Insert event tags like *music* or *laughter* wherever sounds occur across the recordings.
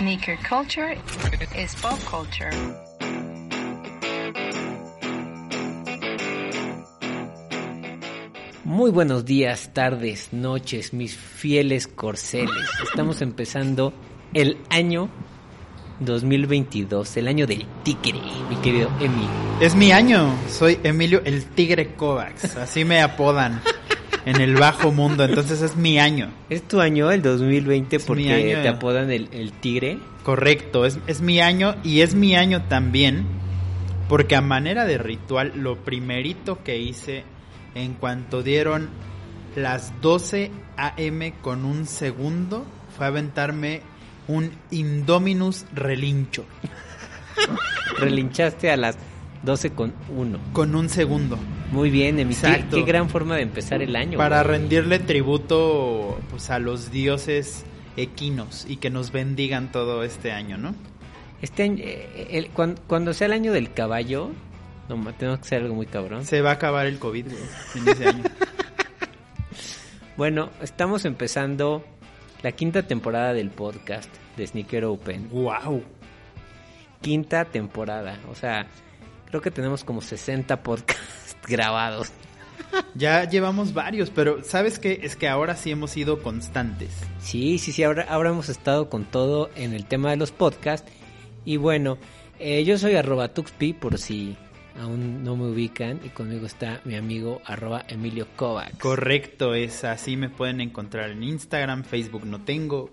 Sneaker culture is pop culture. Muy buenos días, tardes, noches, mis fieles corceles. Estamos empezando el año 2022, el año del tigre, mi querido Emi. Es mi año, soy Emilio el Tigre Kovacs, así me apodan en el bajo mundo, entonces es mi año. ¿Es tu año el 2020 Es porque año. te apodan el, el tigre? Correcto, es, es mi año y es mi año también porque a manera de ritual lo primerito que hice en cuanto dieron las 12 am con un segundo fue aventarme un Indominus relincho *laughs* Relinchaste a las 12 con 1. con un segundo. Muy bien, Emi. Qué, qué gran forma de empezar el año. para güey. rendirle tributo pues a los dioses equinos y que nos bendigan todo este año, ¿no? Este año, eh, el- cuan- cuando, sea el año del caballo, no, tenemos que hacer algo muy cabrón. Se va a acabar el COVID güey, en ese año. *laughs* Bueno, estamos empezando la quinta temporada del podcast de Sneaker Open. wow. Quinta temporada. O sea, creo que tenemos como 60 podcasts *laughs* grabados. Ya llevamos varios, pero ¿sabes qué? Es que ahora sí hemos sido constantes. Sí, sí, sí, ahora, ahora hemos estado con todo en el tema de los podcasts. Y bueno, eh, yo soy arroba tuxpi por si aún no me ubican. Y conmigo está mi amigo arroba Emilio Kovacs. Correcto, es así me pueden encontrar en Instagram, Facebook no tengo,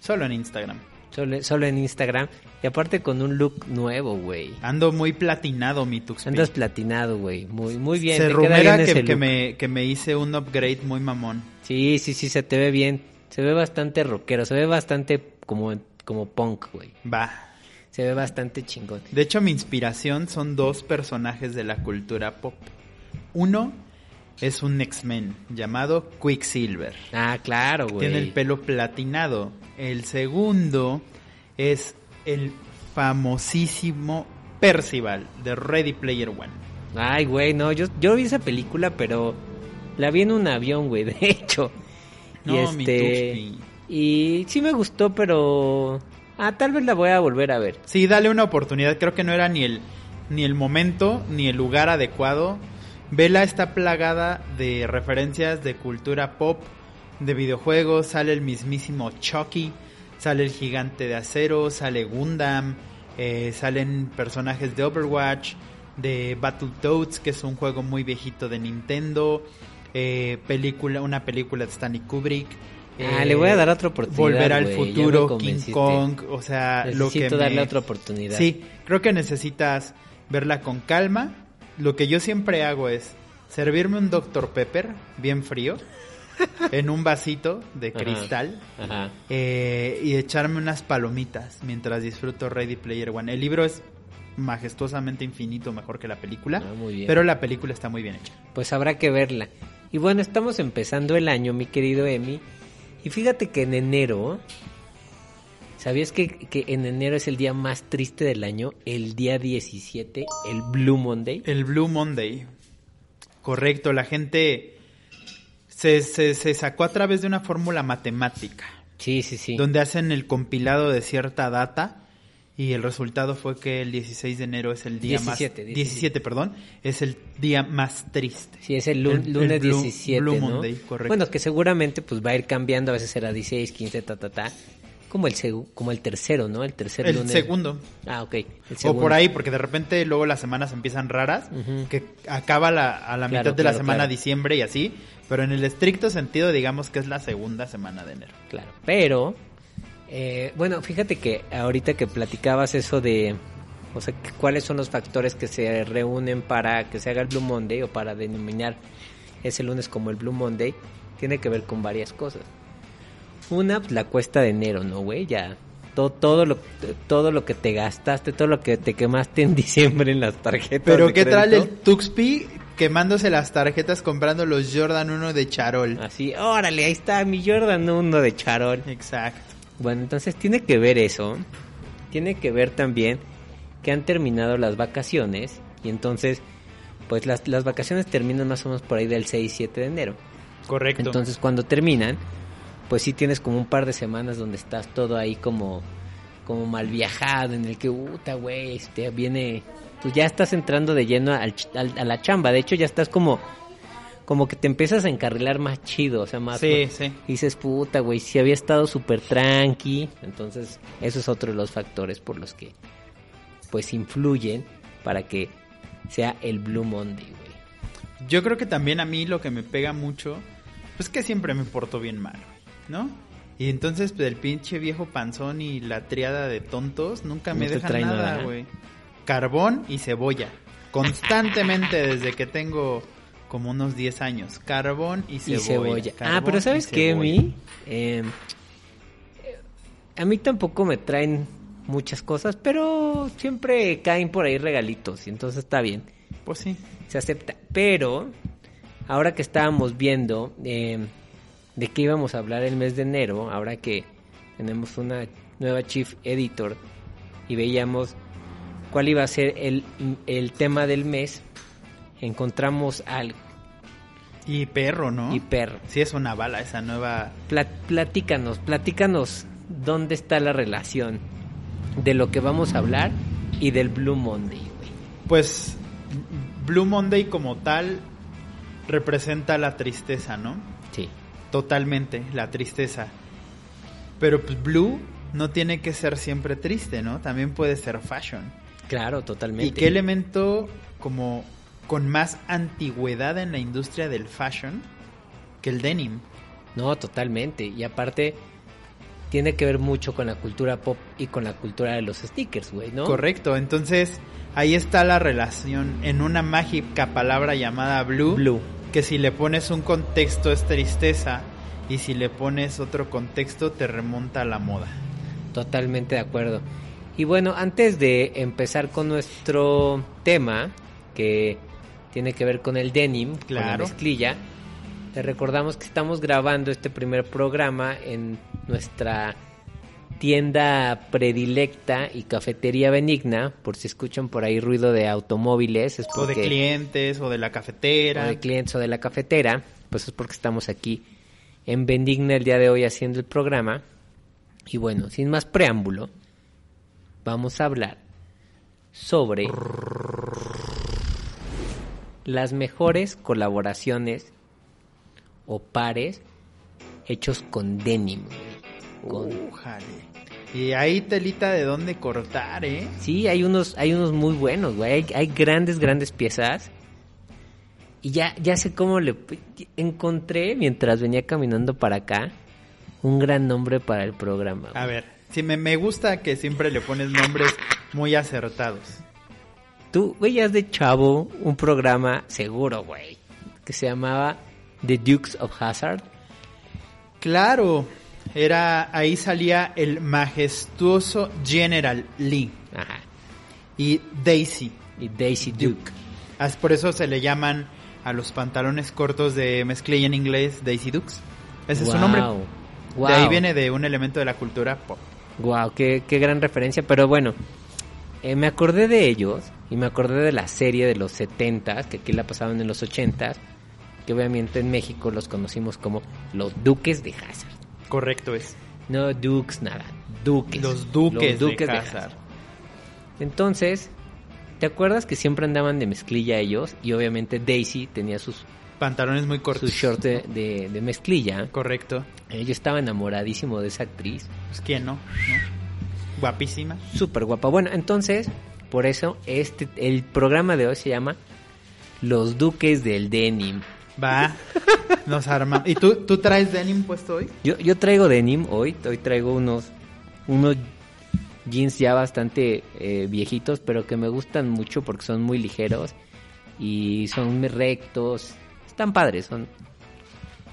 solo en Instagram. Solo, solo en Instagram. Y aparte con un look nuevo, güey. Ando muy platinado mi Tuxpi. Andas platinado, güey. Muy, muy bien. Se rumera bien que, que me, que me hice un upgrade muy mamón. Sí, sí, sí, se te ve bien. Se ve bastante rockero. Se ve bastante como, como punk, güey. Va. Se ve bastante chingón. De hecho, mi inspiración son dos personajes de la cultura pop. Uno es un X-Men llamado Quicksilver. Ah, claro, güey. Tiene el pelo platinado. El segundo es el famosísimo Percival de Ready Player One. Ay, güey, no. Yo, yo vi esa película, pero la vi en un avión, güey, *laughs* de hecho. y No, mi este. Y sí me gustó, pero. Ah, tal vez la voy a volver a ver. Sí, dale una oportunidad. Creo que no era ni el, ni el momento ni el lugar adecuado. Vela está plagada de referencias de cultura pop, de videojuegos. Sale el mismísimo Chucky, sale el gigante de acero, sale Gundam, eh, salen personajes de Overwatch, de Battletoads, que es un juego muy viejito de Nintendo. eh, película, una película de Stanley Kubrick. Ah, eh, le voy a dar otra oportunidad, Volver al futuro, King. Kong, o sea, lo que Necesito me- darle otra oportunidad. Sí, creo que necesitas verla con calma. Lo que yo siempre hago es servirme un Dr. Pepper bien frío en un vasito de Ajá. cristal Ajá. eh, y echarme unas palomitas mientras disfruto Ready Player One. El libro es majestuosamente infinito mejor que la película, Ah, muy bien. pero la película está muy bien hecha. Pues habrá que verla. Y bueno, estamos empezando el año, mi querido Emi. Y fíjate que en enero, ¿sabías que, que en enero es el día más triste del año? El día 17, el Blue Monday. El Blue Monday. Correcto, la gente se, se, se sacó a través de una fórmula matemática. Sí, sí, sí. donde hacen el compilado de cierta data y el resultado fue que el 16 de enero es el día 17, más 17. 17, perdón, es el día más triste. Sí, es el, lu- El- el lunes Blue- 17, Blue ¿no? Monday, correcto. Bueno, que seguramente pues va a ir cambiando, a veces será 16, 15, ta, ta, ta. Como el, como el tercero, ¿no? El tercer El lunes. segundo. Ah, ok. El O por ahí, porque de repente luego las semanas empiezan raras, que acaba la- a la Claro, mitad de la semana claro. diciembre y así, pero en el estricto sentido digamos que es la segunda semana de enero. Claro, pero eh, bueno, fíjate que ahorita que platicabas eso de, o sea, que cuáles son los factores que se reúnen para que se haga el Blue Monday o para denominar ese lunes como el Blue Monday, tiene que ver con varias cosas. Una, pues, la cuesta de enero, ¿no, güey? Ya todo, todo lo todo lo que te gastaste, todo lo que te quemaste en *laughs* diciembre en las tarjetas. Pero de ¿qué tal el Tuxpi quemándose las tarjetas comprando los Jordan 1 de Charol? Así, órale, ahí está mi Jordan 1 de Charol. Exacto. Bueno, entonces tiene que ver eso. Tiene que ver también que han terminado las vacaciones. Y entonces, pues las, las vacaciones terminan más o menos por ahí del 6-7 de enero. Correcto. Entonces, cuando terminan, pues sí tienes como un par de semanas donde estás todo ahí como, como mal viajado, en el que, puta, güey, este, viene, pues ya estás entrando de lleno al a la chamba. De hecho, ya estás como, como que te empiezas a encarrilar más chido, o sea, más... Sí, sí. Y dices, puta, güey, si había estado súper tranqui. Entonces, eso es otro de los factores por los que, pues, influyen para que sea el Blue Monday, güey. Yo creo que también a mí lo que me pega mucho, pues que siempre me porto bien mal, güey, ¿no? Y entonces pues, el pinche viejo panzón y la triada de tontos nunca me No te dejan nada, güey. Carbón y cebolla. Constantemente *laughs* desde que tengo como unos 10 años. Carbón y Y cebolla. cebolla. Ah, pero ¿sabes qué, cebolla. mi? Eh, a mí tampoco me traen muchas cosas, pero siempre caen por ahí regalitos y entonces está bien. Pues sí. se acepta. Pero, ahora que estábamos viendo eh, de qué íbamos a hablar el mes de enero, ahora que tenemos una nueva chief editor y veíamos cuál iba a ser el, el tema del mes, encontramos algo. Y perro, ¿no? Y perro. Sí es una bala esa nueva... Pla- platícanos, platícanos dónde está la relación de lo que vamos a hablar y del Blue Monday, güey. Pues Blue Monday como tal representa la tristeza, ¿no? Totalmente, la tristeza. Pero pues Blue no tiene que ser siempre triste, ¿no? También puede ser fashion. Claro, totalmente. ¿Y qué elemento como con más antigüedad en la industria del fashion que el denim? No, totalmente. Y aparte, tiene que ver mucho con la cultura pop y con la cultura de los stickers, güey, ¿no? Correcto, entonces ahí está la relación en una mágica palabra llamada blue, Blue. Que si le pones un contexto es tristeza y si le pones otro contexto te remonta a la moda. Totalmente de acuerdo. Y bueno, antes de empezar con nuestro tema, que tiene que ver con el denim, con la Claro. mezclilla, te recordamos que estamos grabando este primer programa en nuestra tienda predilecta y cafetería benigna, por si escuchan por ahí ruido de automóviles, es O de porque... clientes o de la cafetera. o de clientes o de la cafetera, pues es porque estamos aquí en Bendigna el día de hoy haciendo el programa. Y bueno, sin más preámbulo, vamos a hablar sobre las mejores colaboraciones o pares hechos con denim. güey. Con-. Y ahí telita de dónde cortar, ¿eh? Sí, hay unos, hay unos muy buenos, güey. Hay, hay grandes, grandes piezas. Y ya, ya sé cómo le encontré mientras venía caminando para acá un gran nombre para el programa. güey. A ver, si me, me gusta que siempre le pones nombres muy acertados. Tú veías de chavo un programa seguro, güey, que se llamaba The Dukes of Hazard. Claro, era ahí salía el majestuoso General Lee Ajá. y Daisy. Y Daisy Duke. As- Por eso se le llaman a los pantalones cortos de mezclilla en inglés Daisy Dukes. Ese es su nombre. Wow. De ahí viene de un elemento de la cultura pop. Wow, qué, qué gran referencia. Pero bueno, eh, me acordé de ellos y me acordé de la serie de los 70 que aquí la pasaban en los 80 que obviamente en México los conocimos como los Duques de Hazard. Correcto es. No Dukes, nada. Duques. Los duques, Los Duques de Hazard. Entonces, ¿te acuerdas que siempre andaban de mezclilla ellos? Y obviamente Daisy tenía sus, Pantalones muy cortos. sus shorts de, *laughs* de- de mezclilla. Correcto. Yo estaba enamoradísimo de esa actriz. Pues quién no, ¿no? Guapísima. Súper guapa. Bueno, entonces, por eso, este, el programa de hoy se llama Los Duques del Denim. Va, nos armamos. ¿Y tú, tú traes denim puesto hoy? Yo, yo traigo denim hoy, hoy traigo unos, unos jeans ya bastante eh, viejitos, pero que me gustan mucho porque son muy ligeros y son muy rectos. Están padres, son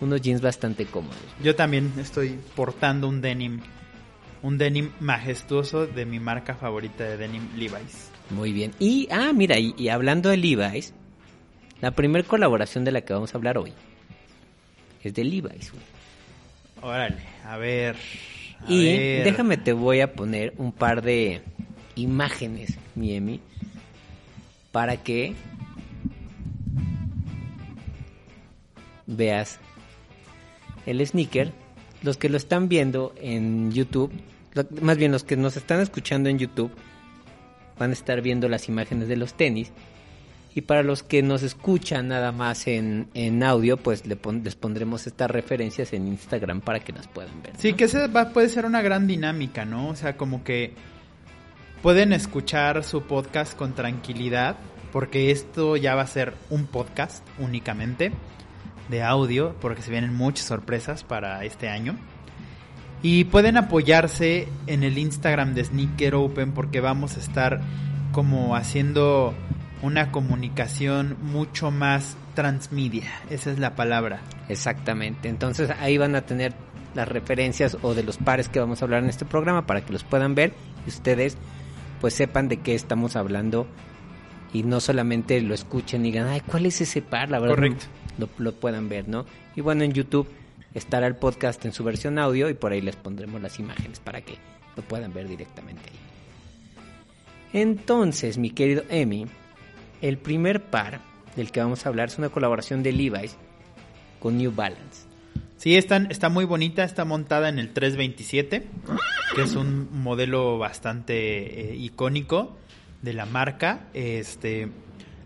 unos jeans bastante cómodos. Yo también estoy portando un denim. un denim majestuoso de mi marca favorita de denim Levi's. Muy bien. Y, ah, mira, y, y hablando de Levi's, la primera colaboración de la que vamos a hablar hoy es de Levi's. güey. Órale, a ver. a Y ver. déjame te voy a poner un par de imágenes, Miemi, para que veas el sneaker. Los que lo están viendo en YouTube, más bien los que nos están escuchando en YouTube, van a estar viendo las imágenes de los tenis. Y para los que nos escuchan nada más en, en audio, pues le pon- les pondremos estas referencias en Instagram para que las puedan ver. Sí, que va, puede ser una gran dinámica, ¿no? O sea, como que pueden escuchar su podcast con tranquilidad, porque esto ya va a ser un podcast únicamente de audio, porque se vienen muchas sorpresas para este año. Y pueden apoyarse en el Instagram de Sneaker Open porque vamos a estar como haciendo una comunicación mucho más transmedia, esa es la palabra. Exactamente. Entonces ahí van a tener las referencias o de los pares que vamos a hablar en este programa para que los puedan ver y ustedes pues sepan de qué estamos hablando y no solamente lo escuchen y digan, ay, ¿cuál es ese par? La verdad, Correcto. Lo, lo puedan ver, ¿no? Y bueno, en YouTube estará el podcast en su versión audio y por ahí les pondremos las imágenes para que lo puedan ver directamente ahí. Entonces, mi querido Emi, el primer par del que vamos a hablar es una colaboración de Levi's con New Balance. Sí, están, está muy bonita, está montada en el 327, que es un modelo bastante eh, icónico de la marca. Este,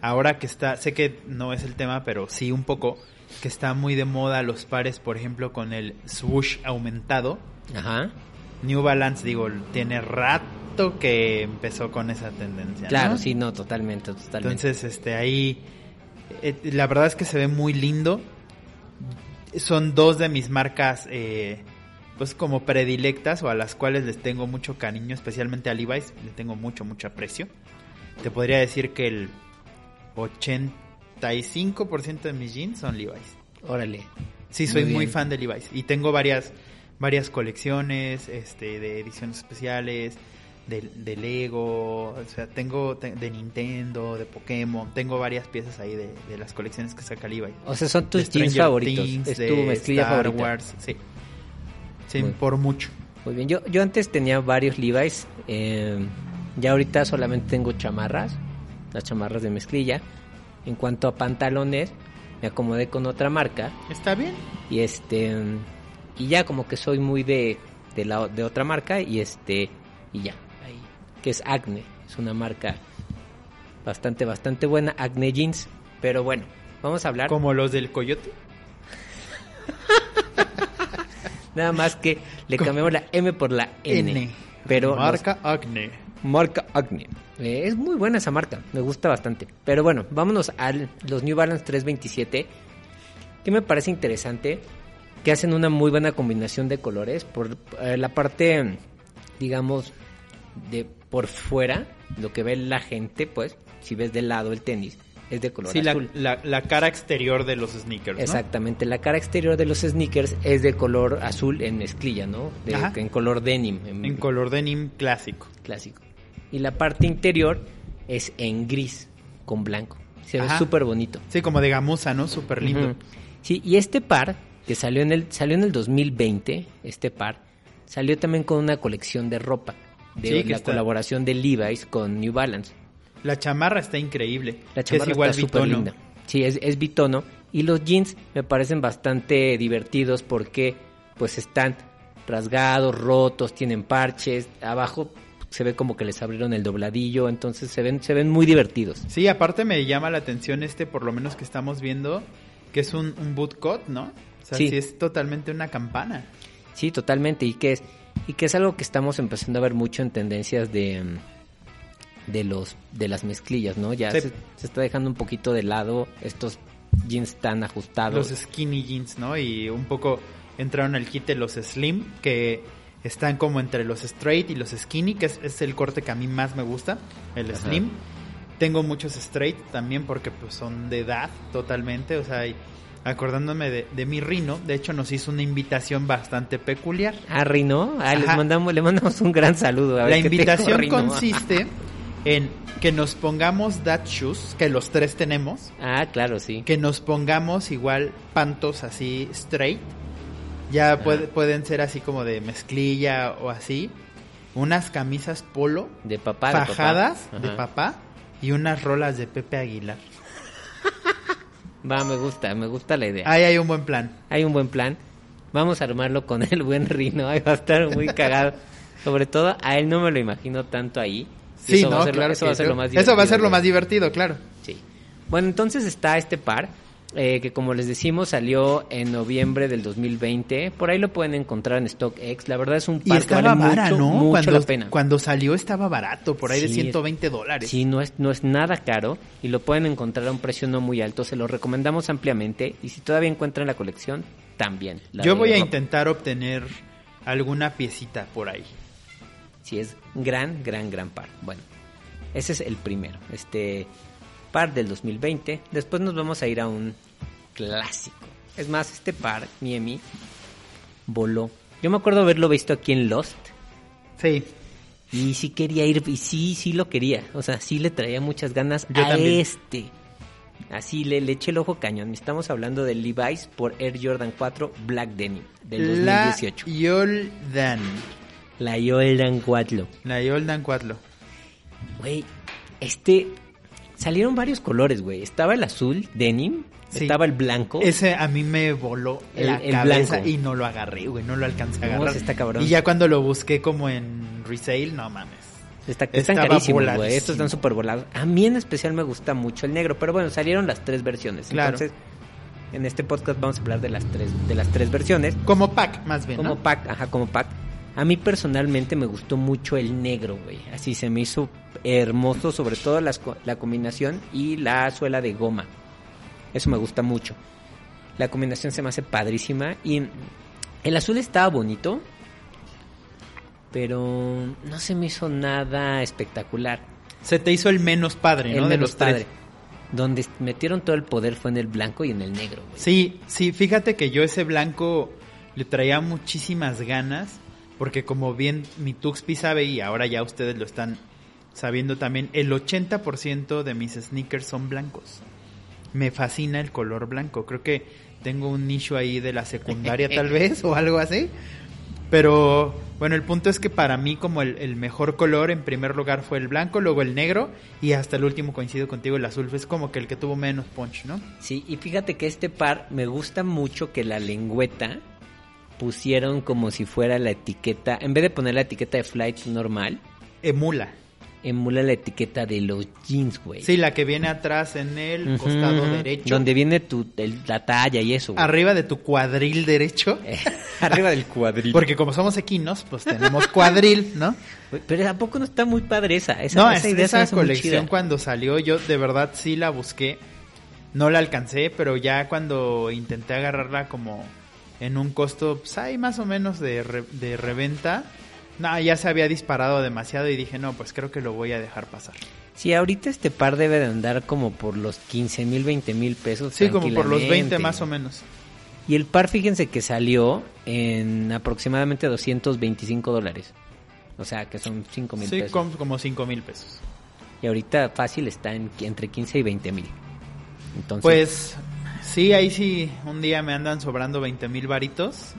ahora que está, sé que no es el tema, pero sí un poco, que está muy de moda los pares, por ejemplo, con el swoosh aumentado. Ajá. New Balance, digo, tiene rato que empezó con esa tendencia. ¿no? Claro, sí, no, totalmente, totalmente. Entonces, este, ahí, eh, la verdad es que se ve muy lindo. Son dos de mis marcas, eh, pues como predilectas o a las cuales les tengo mucho cariño, especialmente a Levi's, le tengo mucho, mucho aprecio. Te podría decir que el 85% de mis jeans son Levi's. Órale. Sí, soy Muy muy, fan de Levi's y tengo varias varias colecciones, este, de ediciones especiales, de, de Lego, o sea, tengo te- de Nintendo, de Pokémon, tengo varias piezas ahí de, de las colecciones que saca Levi's. O sea, son tus jeans favoritos. Things, es de tu mezclilla Star favorita. Wars, sí. Sí, Muy- por mucho. Muy bien. Yo, yo antes tenía varios Levi's. eh, ya ahorita solamente tengo chamarras. Las chamarras de mezclilla. En cuanto a pantalones, me acomodé con otra marca. ¿Está bien? Y este. Y ya como que soy muy de, de, la, de otra marca. Y este. Y ya. Que es Acne. Es una marca bastante, bastante buena. Acne Jeans. Pero bueno, vamos a hablar. Como los del Coyote. *laughs* Nada más que le cambiamos la M por la N. Pero Marca Acne. Marca Acne. Eh, es muy buena esa marca, me gusta bastante. Pero bueno, vámonos a los New Balance 327, que me parece interesante, que hacen una muy buena combinación de colores. Por eh, la parte, digamos, de por fuera, lo que ve la gente, pues, si ves de lado el tenis, es de color Sí, azul. la, la cara exterior de los sneakers, ¿no? Exactamente, la cara exterior de los sneakers es de color azul en mezclilla, ¿no? De- en color denim. En color denim clásico. clásico. Y la parte interior es en gris con blanco. Se ve súper bonito. Sí, como de gamuza, ¿no? Súper lindo. Sí, y este par que salió en el salió en el 2020, este par salió también con una colección de ropa de Sí, la está- colaboración de Levi's con New Balance. La chamarra está increíble. La chamarra es igual está súper linda. Sí, es, es bitono. Y los jeans me parecen bastante divertidos porque pues están rasgados, rotos, tienen parches. Abajo se ve como que les abrieron el dobladillo, entonces se ven, se ven muy divertidos. Sí, aparte me llama la atención este, por lo menos que estamos viendo, que es un, un bootcut, ¿no? O sea, Sí. sí. es totalmente una campana. Sí, totalmente. Y que es, y que es algo que estamos empezando a ver mucho en tendencias de, mm, de los, de las mezclillas, ¿no? Ya Sí. se, se está dejando un poquito de lado estos jeans tan ajustados. Los skinny jeans, ¿no? Y un poco entraron al kit de los slim, que están como entre los straight y los skinny, que es, es el corte que a mí más me gusta, el Ajá. slim. Tengo muchos straight también porque pues son de edad totalmente, o sea, y, acordándome de, de mi Rino, de hecho nos hizo una invitación bastante peculiar. Ah, Rino, ah, les mandamos, le mandamos un gran saludo. A ver La invitación consiste *laughs* en que nos pongamos that shoes, que los tres tenemos, Ah, claro, sí. que nos pongamos igual pantos así straight. Ya puede- pueden ser así como de mezclilla o así. Unas camisas polo De papá, de papá. fajadas de papá y unas rolas de Pepe Aguilar. Va, me gusta, me gusta la idea. Ahí hay un buen plan. Hay un buen plan. Vamos a armarlo con el buen Rino. Ahí va a estar muy cagado. Sobre todo, a él no me lo imagino tanto ahí. Sí, eso va no, a ser lo- claro. eso va a ser lo más Eso va a ser divertido, lo más divertido, claro. Sí. Bueno, entonces está este par, eh, que como les decimos salió en noviembre del 2020. Por ahí lo pueden encontrar en StockX. La verdad es un Y par que estaba vale vara, mucho, ¿no? mucho cuando, la pena. cuando salió estaba barato, por ahí de Sí, 120 dólares. Sí, no es, no es nada caro y lo pueden encontrar a un precio no muy alto. Se lo recomendamos ampliamente y si todavía encuentran la colección, también. la Yo de voy a ropa. intentar obtener alguna piecita por ahí. Sí, es gran, gran, gran par. Bueno, ese es el primero. Este par del 2020. Después nos vamos a ir a un clásico. Es más, este par, Miemi, voló. Yo me acuerdo haberlo visto aquí en Lost. Sí, Y sí quería ir, y sí, sí lo quería. O sea, sí le traía muchas ganas Yo a también. este. Así le, le eché el ojo cañón. Estamos hablando del Levi's por Air Jordan 4 Black Denim del la 2018. Yoldan. La Jordan 4. La Yoldan 4. Güey, este. Salieron varios colores, güey. Estaba el azul, denim. Sí. Estaba el blanco. Ese a mí me voló El- la el cabeza blanco. y no lo agarré, güey, no lo alcancé a agarrar. está cabrón. Y ya cuando lo busqué como en resale, no mames. Está, están carísimos, güey. Estos están súper volados. A mí en especial me gusta mucho el negro. Pero bueno, salieron las tres versiones. Claro. Entonces, en este podcast vamos a hablar de las tres, de las tres versiones. Como pack, más bien, Como ¿no? pack, ajá, como pack. A mí personalmente me gustó mucho el negro, güey. Así se me hizo hermoso, sobre todo las la combinación y la suela de goma. Eso me gusta mucho. La combinación se me hace padrísima y el azul estaba bonito, pero no se me hizo nada espectacular. Se te hizo el menos padre, ¿no? el de menos los tres. padre. Donde metieron todo el poder fue en el blanco y en el negro, güey. Sí, sí, fíjate que yo ese blanco le traía muchísimas ganas, porque como bien mi Tuxpi sabe y ahora ya ustedes lo están sabiendo también, el 80% de mis sneakers son blancos. Me fascina el color blanco, creo que tengo un nicho ahí de la secundaria tal *laughs* vez o algo así. Pero bueno, el punto es que para mí como el, el mejor color en primer lugar fue el blanco, luego el negro y hasta el último coincido contigo, el azul. Es como que el que tuvo menos punch, ¿no? Sí, y fíjate que este par me gusta mucho que la lengüeta pusieron como si fuera la etiqueta, en vez de poner la etiqueta de flight normal, Emula. emula la etiqueta de los jeans, güey. Sí, la que viene atrás en el costado derecho. Donde viene tu, el- la talla y eso, güey. Arriba de tu cuadril derecho. Eh, *laughs* Arriba del cuadril. Porque como somos equinos, pues tenemos cuadril, ¿no? Pero ¿a poco no está muy padre esa? Esa, no, esa es- idea esa colección cuando salió, yo de verdad sí la busqué. No la alcancé, pero ya cuando intenté agarrarla como en un costo, pues hay más o menos de, re- de reventa. No, ya se había disparado demasiado y dije, no, pues creo que lo voy a dejar pasar. Sí, ahorita este par debe de andar como por los 15 mil, 20 mil pesos. Sí, como por los 20 tranquilamente. más o menos. Y el par, fíjense que salió en aproximadamente 225 dólares. O sea, que son 5 mil Sí, pesos. com- como 5 mil pesos. Y ahorita fácil está en, entre 15 y 20 mil. Entonces, Pues sí, ahí sí, un día me andan sobrando 20 mil varitos.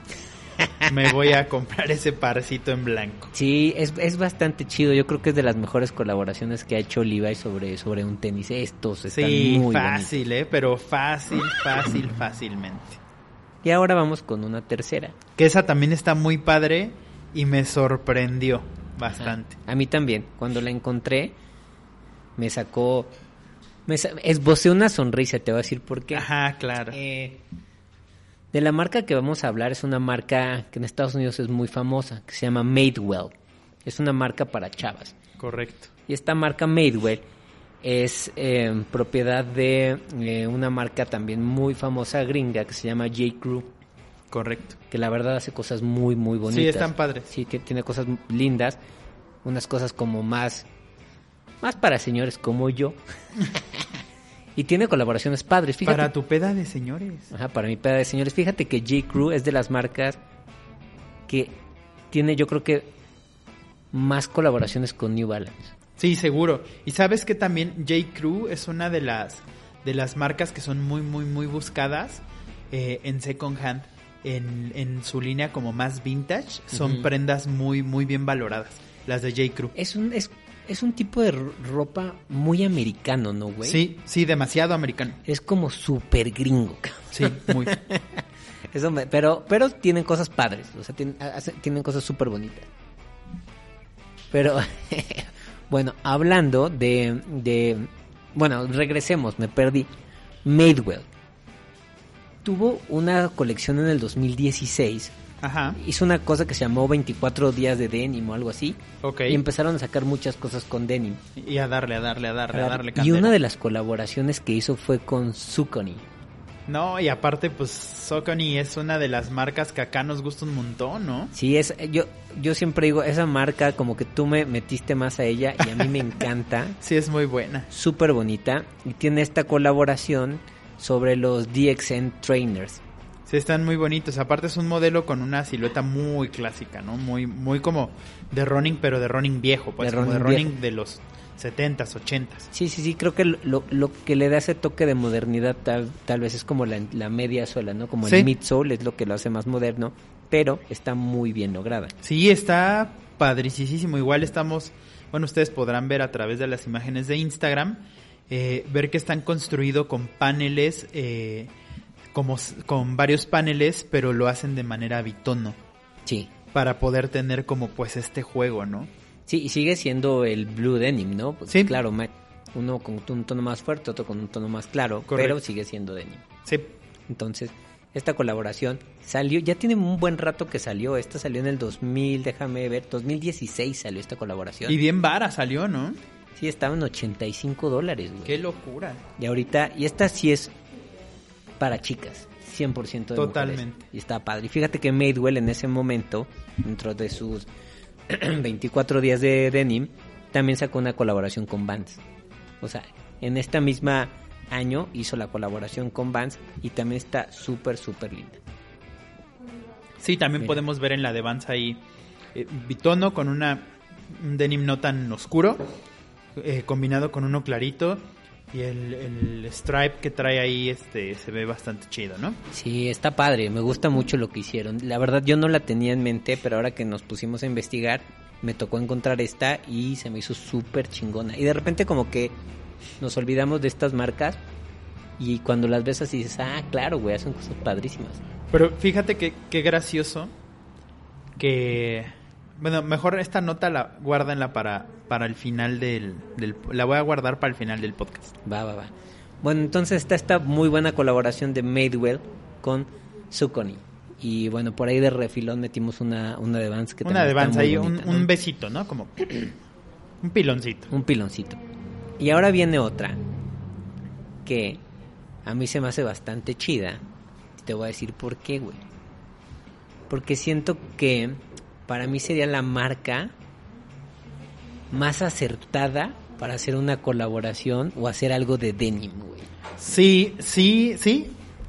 *laughs* Me voy a comprar ese parcito en blanco. sí, es, es bastante chido. Yo creo que es de las mejores colaboraciones que ha hecho Levi sobre, sobre un tenis. Estos están Sí, muy bonitos. fácil, ¿eh? Pero fácil, fácil, *clears throat* fácilmente. Y ahora vamos con una tercera. Que esa también está muy padre y me sorprendió bastante. A mí también. Cuando la encontré, me sacó... Me esbocé una sonrisa, te voy a decir por qué. Ajá, claro. Eh, de la marca que vamos a hablar es una marca que en Estados Unidos es muy famosa, que se llama Madewell. Es una marca para chavas. Correcto. Y esta marca Madewell es eh, propiedad de eh, una marca también muy famosa gringa que se llama J. Crew, Correcto. que la verdad hace cosas muy, muy bonitas. Sí, están padres. Sí, que tiene cosas lindas, unas cosas como más, más para señores como yo. Y tiene colaboraciones padres. Fíjate, Para tu peda de señores. Ajá, para mi peda de señores. Fíjate que J. Crew es de las marcas que tiene, yo creo que, más colaboraciones con New Balance. Sí, seguro. Y sabes que también J. Crew es una de las de las marcas que son muy, muy, muy buscadas eh, en second hand. En, en su línea como más vintage, son prendas muy, muy bien valoradas. Las de J. Crew. Es un, es, es un tipo de ro- ropa muy americano, ¿no, güey? Sí, sí, demasiado americano. Es como súper gringo, cabrón. Sí, muy. *laughs* Eso me- pero, pero tienen cosas padres, o sea, tienen, tienen cosas súper bonitas. Pero, *laughs* bueno, hablando de, de, bueno, regresemos, me perdí. Madewell tuvo una colección en el 2016, Ajá, hizo una cosa que se llamó 24 días de denim o algo así, ok. y empezaron a sacar muchas cosas con denim. Y a darle, a darle, a darle, a darle y una de las colaboraciones que hizo fue con Saucony. No, y aparte, pues, Saucony es una de las marcas que acá nos gusta un montón, ¿no? Sí, es, yo, yo siempre digo, esa marca como que tú me metiste más a ella y a mí me *laughs* encanta, Sí, es muy buena. súper bonita y tiene esta colaboración sobre los DXN Trainers. Sí, están muy bonitos. Aparte es un modelo con una silueta muy clásica, ¿no? Muy, muy como de running, pero de running viejo, pues, De como de running running viejo. de los 70s, 80s. Sí, sí, sí, creo que lo, lo que le da ese toque de modernidad tal, tal vez es como la, la media suela, ¿no? Como Sí. el midsole es lo que lo hace más moderno, pero está muy bien lograda. Sí, está padricísimo. Igual estamos, bueno, ustedes podrán ver a través de las imágenes de Instagram, eh, ver que están construidos con paneles, eh, como con varios paneles, pero lo hacen de manera bitono Sí. para poder tener como pues este juego, ¿no? Sí, y sigue siendo el blue denim, ¿no? Pues, Sí. Claro, uno con un tono más fuerte, otro con un tono más claro, Correcto. pero sigue siendo denim. Sí, Entonces, esta colaboración salió, ya tiene un buen rato que salió, esta salió en el 2000, déjame ver, 2016 salió esta colaboración. y bien vara salió, ¿no? Sí, estaba en 85 dólares, güey. Qué locura. Y ahorita, y esta sí es para chicas, 100% de Totalmente. mujeres. Y está padre. Y fíjate que Madewell en ese momento, dentro de sus *clears throat* 24 días de denim, también sacó una colaboración con Vans. O sea, en esta misma año hizo la colaboración con Vans y también está súper, súper linda. Sí, también Mira. podemos ver en la de Vans ahí eh, bitono con una un denim no tan oscuro, eh, combinado con uno clarito y el, el stripe que trae ahí este se ve bastante chido, ¿no? Sí, está padre, me gusta mucho lo que hicieron. La verdad yo no la tenía en mente, pero ahora que nos pusimos a investigar, me tocó encontrar esta y se me hizo súper chingona. Y de repente como que nos olvidamos de estas marcas y cuando las ves así dices, ah, claro, güey, hacen cosas padrísimas. Pero fíjate que qué gracioso que bueno, mejor esta nota la guárdenla para para el final del, del la voy a guardar para el final del podcast. Va, va, va. Bueno, entonces está esta muy buena colaboración de Madewell con Saucony. Y bueno, por ahí de refilón metimos una, una de Vans que Una de muy ahí un, bonita, un ¿no? besito, ¿no? Como un piloncito. un piloncito. Y ahora viene otra que a mí se me hace bastante chida. Y Te voy a decir por qué, güey. Porque siento que para mí sería la marca más acertada para hacer una colaboración o hacer algo de denim, güey. Sí, sí, sí,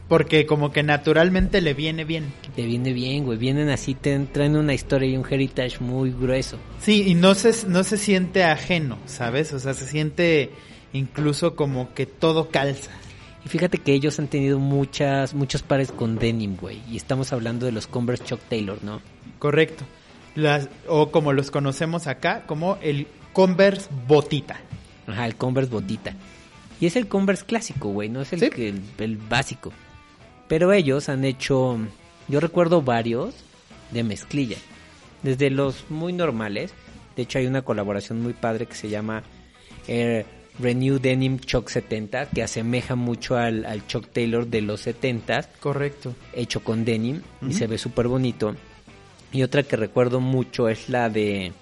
porque como que naturalmente le viene bien. Te viene bien, güey. Vienen así, te traen una historia y un heritage muy grueso. Sí, y no se, no se siente ajeno, ¿sabes? O sea, se siente incluso como que todo calza. Y fíjate que ellos han tenido muchas, muchos pares con denim, güey. Y estamos hablando de los Converse Chuck Taylor, ¿no? Correcto. Las, o como los conocemos acá, como el Converse Botita. Ajá, el Converse botita. Y es el Converse clásico, güey, no es el, Sí. que, el, el básico. Pero ellos han hecho, yo recuerdo varios de mezclilla. Desde los muy normales. De hecho hay una colaboración muy padre que se llama eh, Renew Denim Chuck 70, que asemeja mucho al, al Taylor de los 70 Correcto. hecho con denim y se ve súper bonito. Y otra que recuerdo mucho es la de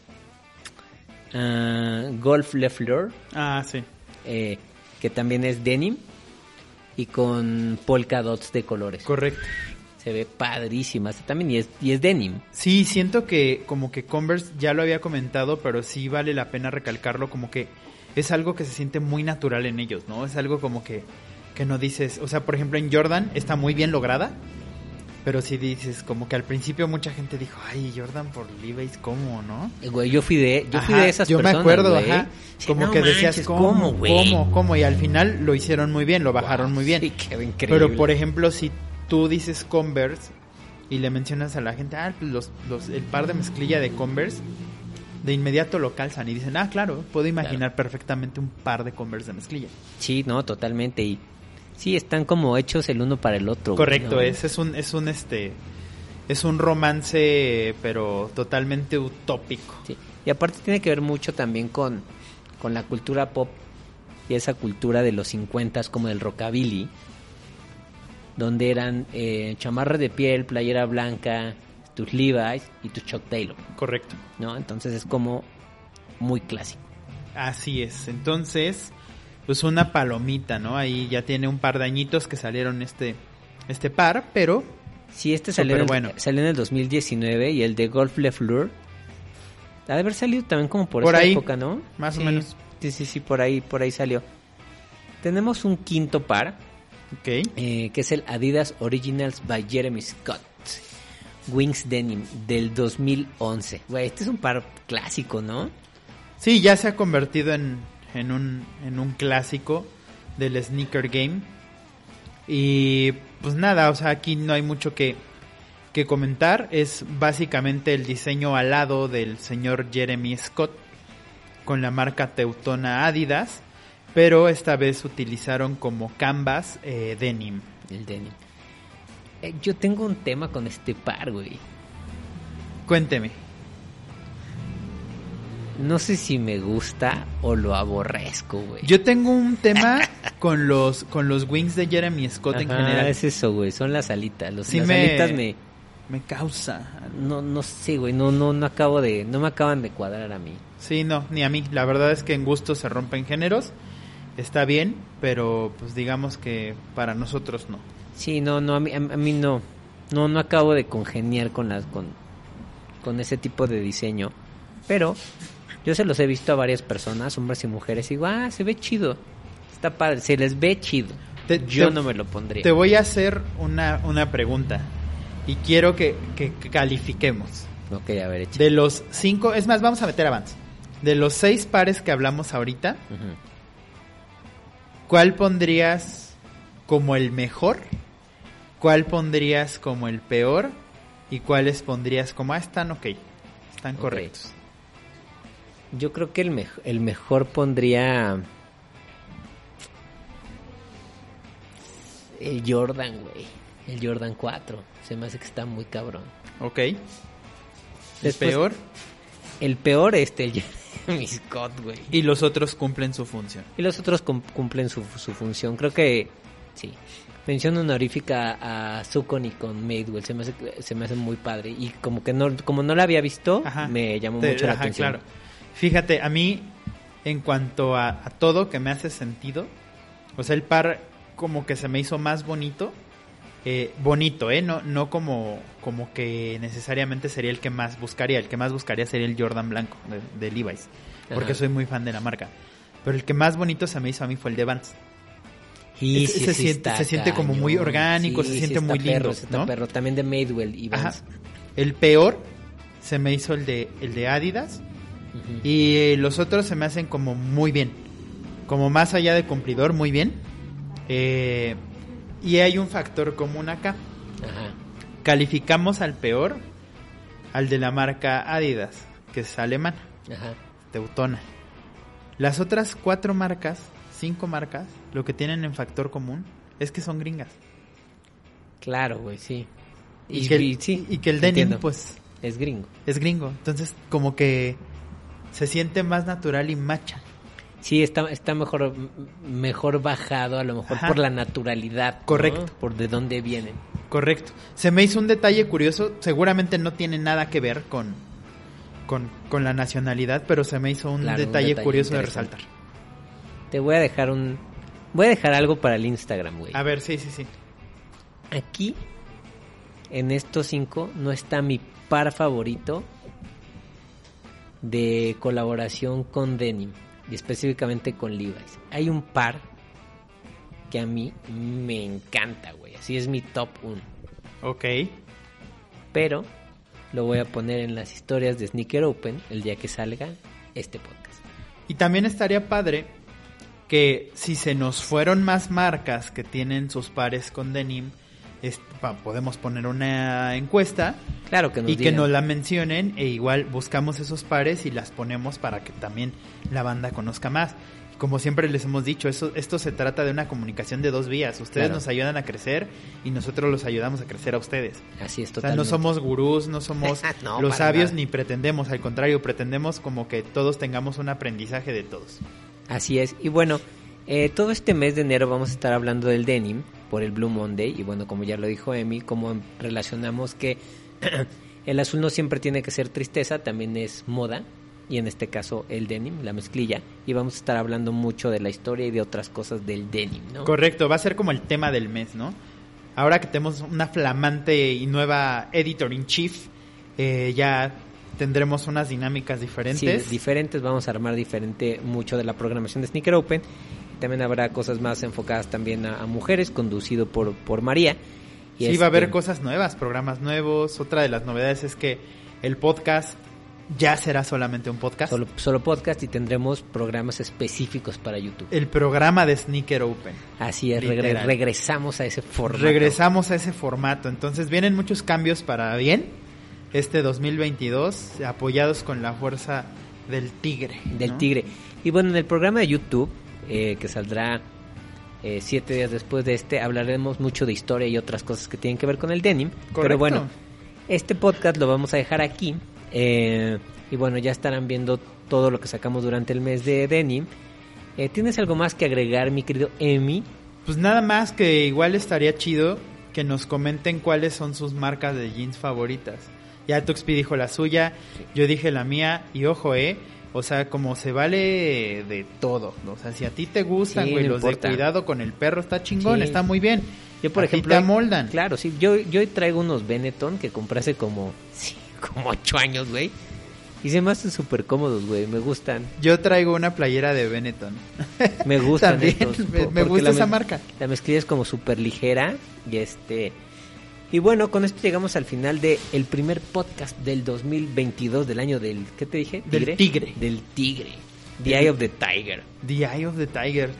ah, Golf Leffler, Ah, sí. eh, que también es denim y con polka dots de colores. Correcto. Se ve padrísima. También y es, y es denim. Sí, siento que como que Converse ya lo había comentado, pero sí vale la pena recalcarlo como que es algo que se siente muy natural en ellos, ¿no? Es algo como que, que no dices, o sea, por ejemplo en Jordan está muy bien lograda, pero sí dices como que al principio mucha gente dijo, ay, Jordan por Levi's, ¿cómo, no? Eh, Güey, yo fui de, yo fui Ajá, de esas yo personas, me acuerdo, güey. ajá, Sí, como no que decías, ¿cómo, güey? cómo, cómo? Y al final lo hicieron muy bien, lo bajaron muy bien. Sí, quedó increíble. Pero por ejemplo, si tú dices Converse y le mencionas a la gente, ah, pues los, los, el par de mezclilla de Converse, de inmediato lo calzan y dicen, ah, claro, puedo imaginar perfectamente un par de Converse de mezclilla. Sí, no, totalmente. Y sí, están como hechos el uno para el otro. güey, Correcto, ¿no? es, es un, es un este, es un romance, pero totalmente utópico. Sí. Y aparte tiene que ver mucho también con, con la cultura pop y esa cultura de los 50 como del rockabilly, donde eran eh, chamarra de piel, playera blanca, tus Levi's y tus Chuck Taylor, Correcto. ¿no? Entonces es como muy clásico. Así es. Entonces, pues una palomita, ¿no? Ahí ya tiene un par de añitos que salieron este, este par, pero Sí, este salió, en el, Superbueno. salió en el 2019 y el de Golf Le Fleur ha de haber salido también como por, Por esa ahí, época, ¿no? más o Sí, menos. Sí, sí, sí, por ahí, por ahí salió. Tenemos un quinto par, ok. eh, que es el Adidas Originals by Jeremy Scott. Wings Denim del 2011. Güey, este es un par clásico, ¿no? Sí, ya se ha convertido en, en, un, en un clásico del sneaker game. Y pues nada, o sea, aquí no hay mucho que, que comentar. Es básicamente el diseño alado del señor Jeremy Scott con la marca teutona Adidas. Pero esta vez utilizaron como canvas eh, denim. El denim. Eh, yo tengo un tema con este par, güey. Cuénteme. No sé si me gusta o lo aborrezco, güey. Yo tengo un tema *laughs* con los, con los wings de Jeremy Scott en general. es eso, güey. Son las alitas. Los, Sí las me- alitas me... Me causa. No, no sé, güey. No, no, no acabo de... No me acaban de cuadrar a mí. Sí, no, ni a mí. La verdad es que en gusto se rompen géneros. Está bien, pero pues digamos que para nosotros no. Sí, no, no, a mí, a, a mí no. No, no acabo de congeniar con las... Con, con ese tipo de diseño. Pero yo se los he visto a varias personas, hombres y mujeres. Y digo, ah, se ve chido. Está padre. Se les ve chido. Te- yo te- no me lo pondría. Te voy a hacer una, una pregunta. Y quiero que, que califiquemos. Ok, a ver, echa. De los cinco, es más, vamos a meter avance. De los seis pares que hablamos ahorita. ¿cuál pondrías como el mejor? ¿Cuál pondrías como el peor? ¿Y cuáles pondrías como, ah, están ok, están correctos? Yo creo que el, mej- el mejor pondría... El Jordan, güey. El Jordan 4. Se me hace que está muy cabrón. Ok. ¿El Después- peor? El peor este, el *laughs* Scott, güey. Y los otros cumplen su función. Y los otros cum- cumplen su, su función. Creo que sí. Mención honorífica a Sukon y con Madewell. Se me, hace, se me hace muy padre. Y como que no, como no la había visto, Ajá. me llamó Te- mucho la ajá, atención. claro. Fíjate, a mí, en cuanto a, a todo que me hace sentido, o sea, el par como que se me hizo más bonito. eh, bonito, ¿eh? No, no como, como que necesariamente sería el que más buscaría. El que más buscaría sería el Jordan blanco de, de Levi's. Porque Ajá. soy muy fan de la marca. Pero el que más bonito se me hizo a mí fue el de Vans. Y sí, se sí siente- se siente como muy orgánico, se siente muy lindo, perro, ¿no? perro. También de Madewell y Ajá. Vans. El peor se me hizo el de, el de Adidas. Y eh, los otros se me hacen como muy bien. Como más allá de cumplidor, muy bien. Eh, y hay un factor común acá. Ajá. Calificamos al peor, al de la marca Adidas, que es alemana, Ajá. teutona. Las otras cuatro marcas, cinco marcas, lo que tienen en factor común es que son gringas. Claro, güey, sí. Y, que, el, y- sí, y que el denim, entiendo. pues, Es gringo. es gringo. Entonces, como que se siente más natural y macha. Sí, está, está mejor, mejor bajado, a lo mejor Ajá. por la naturalidad. ¿no? Correcto. Por de dónde vienen. Correcto. Se me hizo un detalle curioso, seguramente no tiene nada que ver con, con, con la nacionalidad, pero se me hizo un, Claro, un detalle, detalle curioso de resaltar. Te voy a dejar un... Voy a dejar algo para el Instagram, güey. A ver, sí, sí, sí. Aquí en estos cinco no está mi par favorito de colaboración con Denim y específicamente con Levi's. Hay un par que a mí me encanta, güey. Así es mi top 1. Ok. Pero lo voy a poner en las historias de Sneaker Open el día que salga este podcast. Y también estaría padre que si se nos fueron más marcas que tienen sus pares con denim, es- pa- podemos poner una encuesta Claro que nos y que nos la mencionen e igual buscamos esos pares y las ponemos para que también la banda conozca más. Y Como siempre les hemos dicho, eso, esto se trata de una comunicación de dos vías. Ustedes Claro. nos ayudan a crecer y nosotros los ayudamos a crecer a ustedes. Así es O sea, totalmente. no somos gurús, no somos *laughs* No, los sabios nada. ni pretendemos, al contrario, pretendemos como que todos tengamos un aprendizaje de todos. Así es. Y bueno, eh, todo este mes de enero vamos a estar hablando del denim por el Blue Monday. Y bueno, como ya lo dijo Emi, cómo relacionamos que *clears throat* el azul no siempre tiene que ser tristeza, también es moda. Y en este caso el denim, la mezclilla. Y vamos a estar hablando mucho de la historia y de otras cosas del denim, ¿no? Correcto, va a ser como el tema del mes, ¿no? Ahora que tenemos una flamante y nueva editor in chief, eh, ya tendremos unas dinámicas Sí, diferentes. diferentes, vamos a armar diferente mucho de la programación de Sneaker Open. También habrá cosas más enfocadas también a, a mujeres, conducido por, por María. Y sí, va a haber este, cosas nuevas, programas nuevos. Otra de las novedades es que el podcast ya será solamente un podcast. Solo, solo podcast y tendremos programas específicos para YouTube. El programa de Sneaker Open. Así es, regre- regresamos a ese formato. Regresamos a ese formato. Entonces vienen muchos cambios para bien este 2022, apoyados con la fuerza del tigre. Del ¿no? tigre. Y bueno, en el programa de YouTube, eh, que saldrá eh, siete días después de este, hablaremos mucho de historia y otras cosas que tienen que ver con el denim. Pero Correcto. bueno, este podcast lo vamos a dejar aquí. eh, y bueno, ya estarán viendo todo lo que sacamos durante el mes de denim. Eh, ¿Tienes algo más que agregar, mi querido Emi? Pues nada más que igual estaría chido que nos comenten cuáles son sus marcas de jeans favoritas. Ya Tuxpi dijo la suya, yo dije la mía y ojo, eh, o sea, como se vale de todo, o sea, si a ti te gustan, Sí, güey, no los importa. de cuidado con el perro está chingón, Sí. está muy bien. Yo, por A ejemplo, te amoldan. Claro, sí. Yo, yo traigo unos Benetton que compré hace como, *laughs* sí, como ocho años, güey. Y se me hacen súper cómodos, güey. Me gustan. Yo traigo una playera de Benetton. Me *laughs* gustan También, estos, me- me gusta esa marca. La mezclilla es como súper ligera. Y este... Y bueno, con esto llegamos al final de el primer podcast del 2022 del año del... ¿Qué te dije? Del tigre. Del tigre. The Eye of the Tiger. The Eye of the Tiger.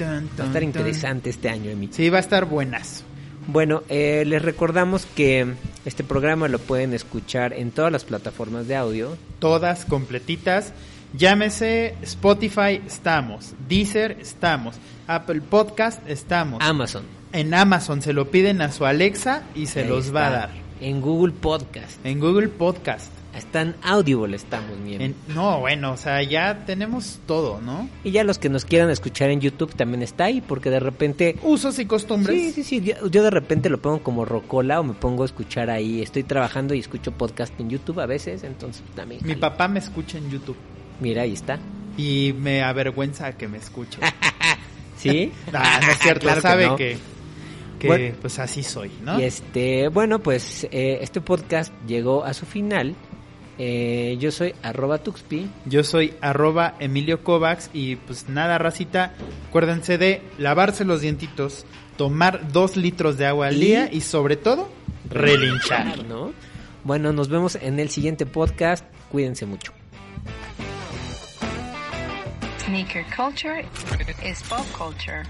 Va a estar interesante este año, Emi. Sí, va a estar buenas. Bueno, eh, les recordamos que este programa lo pueden escuchar en todas las plataformas de audio. todas completitas. Llámese Spotify, estamos. Deezer, estamos. Apple Podcast, estamos. Amazon. En Amazon se lo piden a su Alexa y se Ahí los va a dar. En Google Podcast. En Google Podcast. Hasta en Audible estamos, mi. En- no, bueno, o sea, ya tenemos todo, ¿no? Y ya los que nos quieran escuchar en YouTube también está ahí, porque de repente... Usos y costumbres. Sí, sí, sí. Yo, yo de repente lo pongo como rocola o me pongo a escuchar ahí. Estoy trabajando y escucho podcast en YouTube a veces, entonces también. Mi papá me escucha en YouTube Mira, ahí está. y me avergüenza que me escuche. *laughs* ¿Sí? *laughs* Ah, no es cierto, Claro que sabe no. que, que, Bueno. pues así soy, ¿no? Y este, bueno, pues eh, este podcast llegó a su final. Eh, yo soy arroba Tuxpi. Yo soy arroba Emilio Kovacs y pues nada, racita, acuérdense de lavarse los dientitos, tomar dos litros de agua al Y- día y sobre todo relinchar. *laughs* ¿no? Bueno, nos vemos en el siguiente podcast. Cuídense mucho. Sneaker culture is pop culture.